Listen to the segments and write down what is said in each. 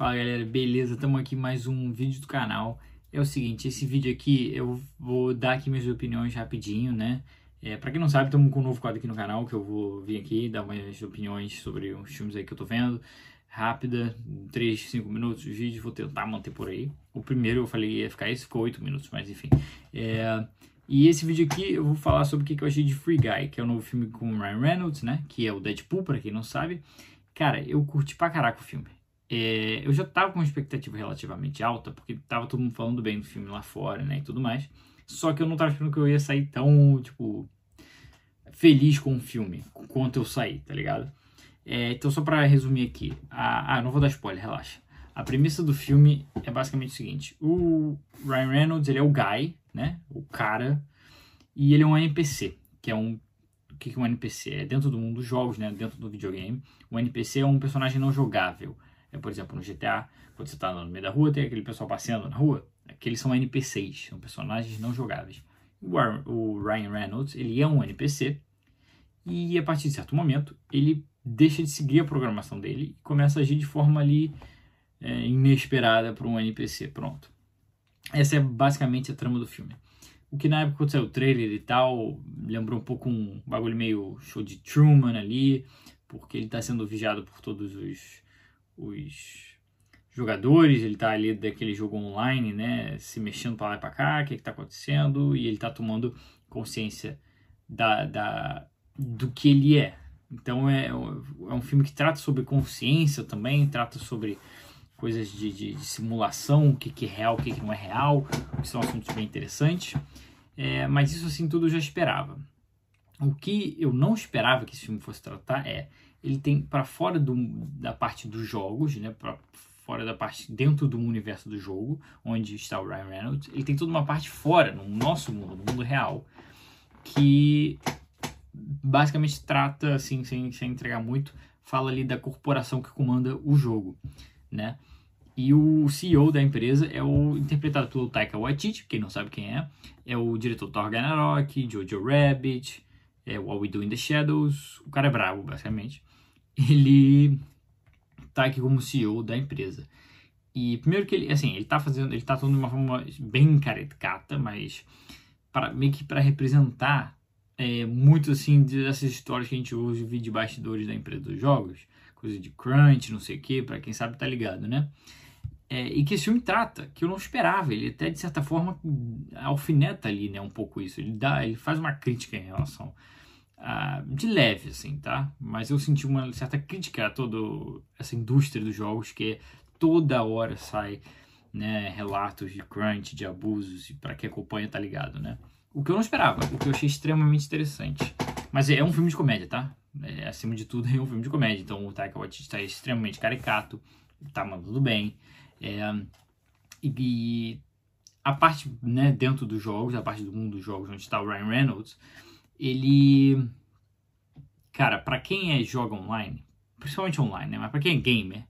Fala galera, beleza? Estamos aqui mais um vídeo do canal. É o seguinte, esse vídeo aqui eu vou dar aqui minhas opiniões rapidinho, né? É, pra quem não sabe, estamos com um novo quadro aqui no canal que eu vou vir aqui dar minhas opiniões sobre os filmes aí que eu tô vendo. Rápida, 3, 5 minutos de vídeo, vou tentar manter por aí. O primeiro eu falei ia ficar esse, ficou 8 minutos, mas enfim. É, e esse vídeo aqui eu vou falar sobre o que eu achei de Free Guy, que é o novo filme com o Ryan Reynolds, né? Que é o Deadpool, pra quem não sabe. Cara, eu curti pra caraca o filme. É, eu já tava com uma expectativa relativamente alta, porque tava todo mundo falando bem do filme lá fora, né, e tudo mais. Só que eu não tava esperando que eu ia sair tão, tipo, feliz com o filme, quanto eu saí, tá ligado? É, então, só pra resumir aqui. A, ah, não vou dar spoiler, relaxa. A premissa do filme é basicamente o seguinte. O Ryan Reynolds, ele é o guy, né, o cara, e ele é um NPC, que é um o que é um NPC? É dentro do mundo dos jogos, né? Dentro do videogame. O NPC é um personagem não jogável. É, por exemplo, no GTA, quando você está no meio da rua, tem aquele pessoal passeando na rua. Aqueles são NPCs, são personagens não jogáveis. O Ryan Reynolds, ele é um NPC e a partir de certo momento ele deixa de seguir a programação dele e começa a agir de forma ali é, inesperada para um NPC. Pronto. Essa é basicamente a trama do filme. O que na época quando saiu o trailer e tal, lembrou um pouco um bagulho meio show de Truman ali, porque ele está sendo vigiado por todos os os jogadores, ele tá ali daquele jogo online, né, se mexendo para lá e para cá, o que está acontecendo, e ele está tomando consciência da, da, do que ele é. Então é, é um filme que trata sobre consciência também, trata sobre coisas de, de, de simulação, o que, que é real, o que, que não é real, que são assuntos bem interessantes. É, mas isso assim tudo eu já esperava. O que eu não esperava que esse filme fosse tratar é ele tem para fora do, da parte dos jogos, né, para fora da parte dentro do universo do jogo, onde está o Ryan Reynolds, ele tem toda uma parte fora, no nosso mundo, no mundo real, que basicamente trata, assim, sem, sem entregar muito, fala ali da corporação que comanda o jogo, né? E o CEO da empresa é o interpretado pelo Taika Waititi, quem não sabe quem é, é o diretor Thor Ragnarok, Jojo Rabbit, é All We Do in the Shadows, o cara é brabo, basicamente ele tá aqui como CEO da empresa. E primeiro que ele, assim, ele tá fazendo, ele tá atuando de uma forma bem caricata, mas para meio que para representar é, muito assim dessas histórias que a gente ouve de bastidores da empresa dos jogos, coisa de crunch, não sei o que, para quem sabe tá ligado, né? É, e que esse filme trata, que eu não esperava, ele até de certa forma alfineta ali, né, um pouco isso, ele dá, ele faz uma crítica em relação uh, de leve, assim, tá? Mas eu senti uma certa crítica a toda essa indústria dos jogos, que toda hora sai né, relatos de crunch, de abusos, e para quem acompanha tá ligado, né? O que eu não esperava, o que eu achei extremamente interessante. Mas é, é um filme de comédia, tá? É, acima de tudo, é um filme de comédia. Então o Taika Waititi está extremamente caricato, tá mandando bem. É, e, e, a parte, né, dentro dos jogos, a parte do mundo dos jogos onde está o Ryan Reynolds, ele cara, para quem é joga online, principalmente online, né, mas para quem é gamer,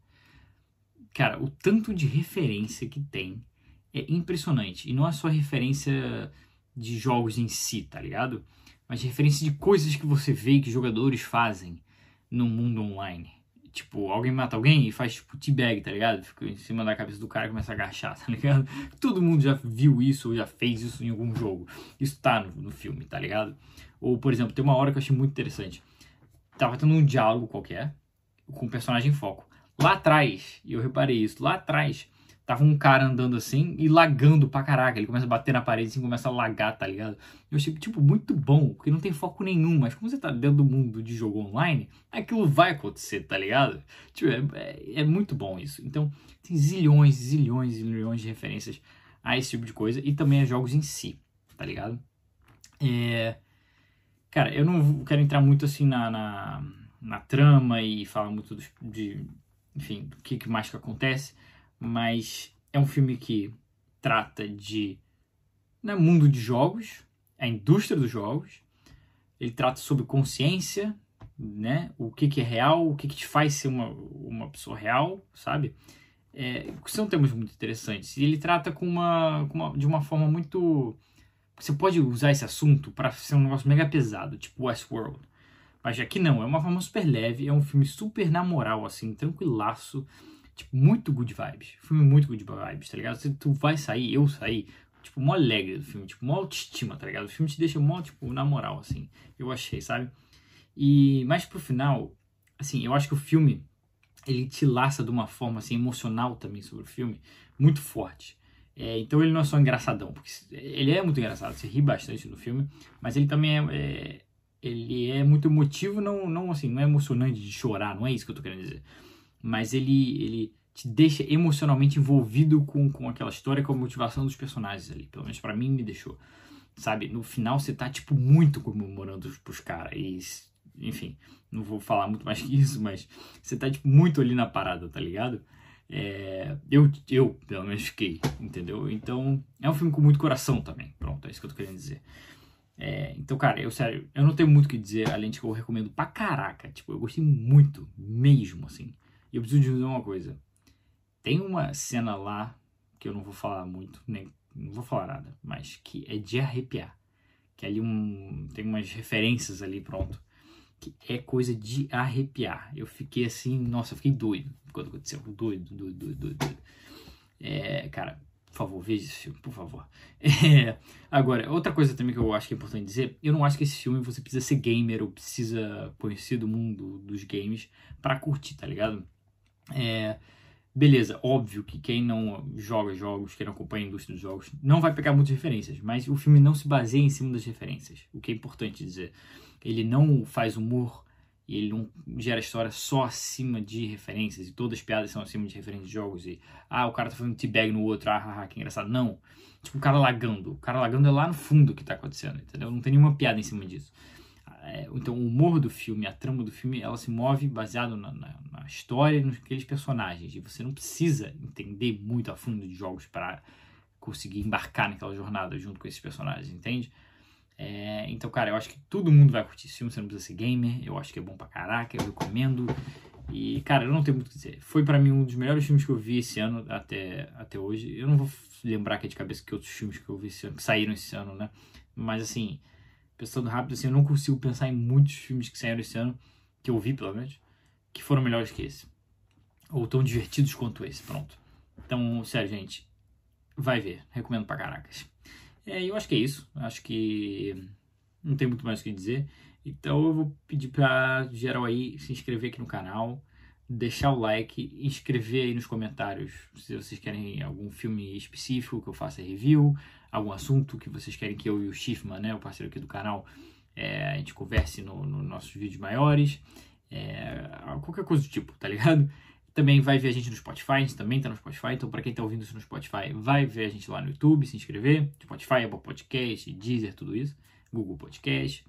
cara, o tanto de referência que tem é impressionante. E não é só referência de jogos em si, tá ligado? Mas referência de coisas que você vê que jogadores fazem no mundo online. Tipo, alguém mata alguém e faz tipo teabag, tá ligado? Fica em cima da cabeça do cara e começa a agachar, tá ligado? Todo mundo já viu isso ou já fez isso em algum jogo. Isso tá no, no filme, tá ligado? Ou, por exemplo, tem uma hora que eu achei muito interessante. Tava tendo um diálogo qualquer com o personagem em foco. Lá atrás, e eu reparei isso, lá atrás, tava um cara andando assim e lagando pra caraca. Ele começa a bater na parede assim, começa a lagar, tá ligado? Eu achei, tipo, muito bom, porque não tem foco nenhum, mas como você tá dentro do mundo de jogo online, aquilo vai acontecer, tá ligado? Tipo, é, é, é muito bom isso. Então, tem zilhões, zilhões, zilhões de referências a esse tipo de coisa e também a jogos em si, tá ligado? É Cara, eu não quero entrar muito assim na, na, na trama e falar muito de, enfim, do que, que mais que acontece, mas é um filme que trata de né, mundo de jogos, a indústria dos jogos, ele trata sobre consciência, né, o que, que é real, o que, que te faz ser uma, uma pessoa real, sabe? É, são temas muito interessantes. E ele trata com uma, com uma, de uma forma muito você pode usar esse assunto para ser um negócio mega pesado, tipo Westworld. Mas aqui não, é uma forma super leve, é um filme super na moral, assim, tranquilaço. Tipo, muito good vibes. Filme muito good vibes, tá ligado? Se tu vai sair, eu saí, tipo, mó alegre do filme, tipo, mó autoestima, tá ligado? O filme te deixa mó, tipo, na moral, assim. Eu achei, sabe? E mais pro final, assim, eu acho que o filme ele te laça de uma forma assim emocional também sobre o filme, muito forte. É, então ele não é só engraçadão, porque ele é muito engraçado, você ri bastante no filme, mas ele também é, é, ele é muito emotivo, não, não assim, não é emocionante de chorar, não é isso que eu tô querendo dizer. Mas ele, ele te deixa emocionalmente envolvido com, com aquela história, com a motivação dos personagens ali. Pelo menos para mim me deixou. Sabe, no final você tá, tipo, muito comemorando pros caras. E enfim, não vou falar muito mais que isso, mas você tá tipo, muito ali na parada, tá ligado? É, eu, eu, pelo menos, fiquei, entendeu? Então, é um filme com muito coração também. Pronto, é isso que eu tô querendo dizer. É, então, cara, eu sério, eu não tenho muito o que dizer, além de que eu recomendo pra caraca. Tipo, eu gostei muito, mesmo, assim. E eu preciso dizer uma coisa. Tem uma cena lá, que eu não vou falar muito, nem não vou falar nada, mas que é de arrepiar. Que ali um, tem umas referências ali, pronto que é coisa de arrepiar. Eu fiquei assim, nossa, eu fiquei doido quando aconteceu. Doido, doido, doido, doido. É, cara, por favor, veja esse filme, por favor. É, agora, outra coisa também que eu acho que é importante dizer, eu não acho que esse filme você precisa ser gamer ou precisa conhecer do mundo dos games para curtir, tá ligado? É, beleza, óbvio que quem não joga jogos, quem não acompanha a indústria dos jogos, não vai pegar muitas referências, mas o filme não se baseia em cima das referências, o que é importante dizer ele não faz humor e ele não gera história só acima de referências e todas as piadas são acima de referências de jogos e ah, o cara tá fazendo teabag no outro, ah, ah, que engraçado. Não. Tipo, o cara lagando. O cara lagando é lá no fundo que tá acontecendo, entendeu? Não tem nenhuma piada em cima disso. É, então, o humor do filme, a trama do filme, ela se move baseado na, na, na história e naqueles personagens. E você não precisa entender muito a fundo de jogos para conseguir embarcar naquela jornada junto com esses personagens, entende? É, então, cara, eu acho que todo mundo vai curtir esse filme, você não precisa ser gamer, eu acho que é bom pra caraca, eu recomendo. E, cara, eu não tenho muito o que dizer. Foi para mim um dos melhores filmes que eu vi esse ano até, até hoje. Eu não vou lembrar aqui de cabeça que outros filmes que eu vi esse ano, que saíram esse ano, né? Mas, assim, pensando rápido, assim, eu não consigo pensar em muitos filmes que saíram esse ano, que eu vi, pelo menos, que foram melhores que esse. Ou tão divertidos quanto esse, pronto. Então, sério, gente, vai ver. Recomendo pra caracas. É, eu acho que é isso. Acho que não tem muito mais o que dizer. Então eu vou pedir para geral aí se inscrever aqui no canal, deixar o like, inscrever aí nos comentários se vocês querem algum filme específico que eu faça review, algum assunto que vocês querem que eu e o Shiftman, né, o parceiro aqui do canal, é, a gente converse nos no nossos vídeos maiores, é, qualquer coisa do tipo, tá ligado? Também vai ver a gente no Spotify, a gente também está no Spotify, então para quem está ouvindo isso no Spotify, vai ver a gente lá no YouTube, se inscrever, Spotify, Apple Podcast, Deezer, tudo isso, Google Podcast.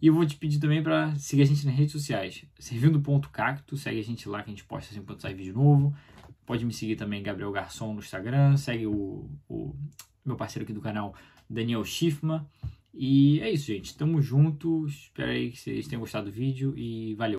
E eu vou te pedir também para seguir a gente nas redes sociais, servindo ponto cacto, segue a gente lá que a gente posta sempre quando sair vídeo novo. Pode me seguir também, Gabriel Garçom, no Instagram, segue o, o meu parceiro aqui do canal, Daniel Schiffman. E é isso, gente. Tamo junto. Espero aí que vocês tenham gostado do vídeo e valeu.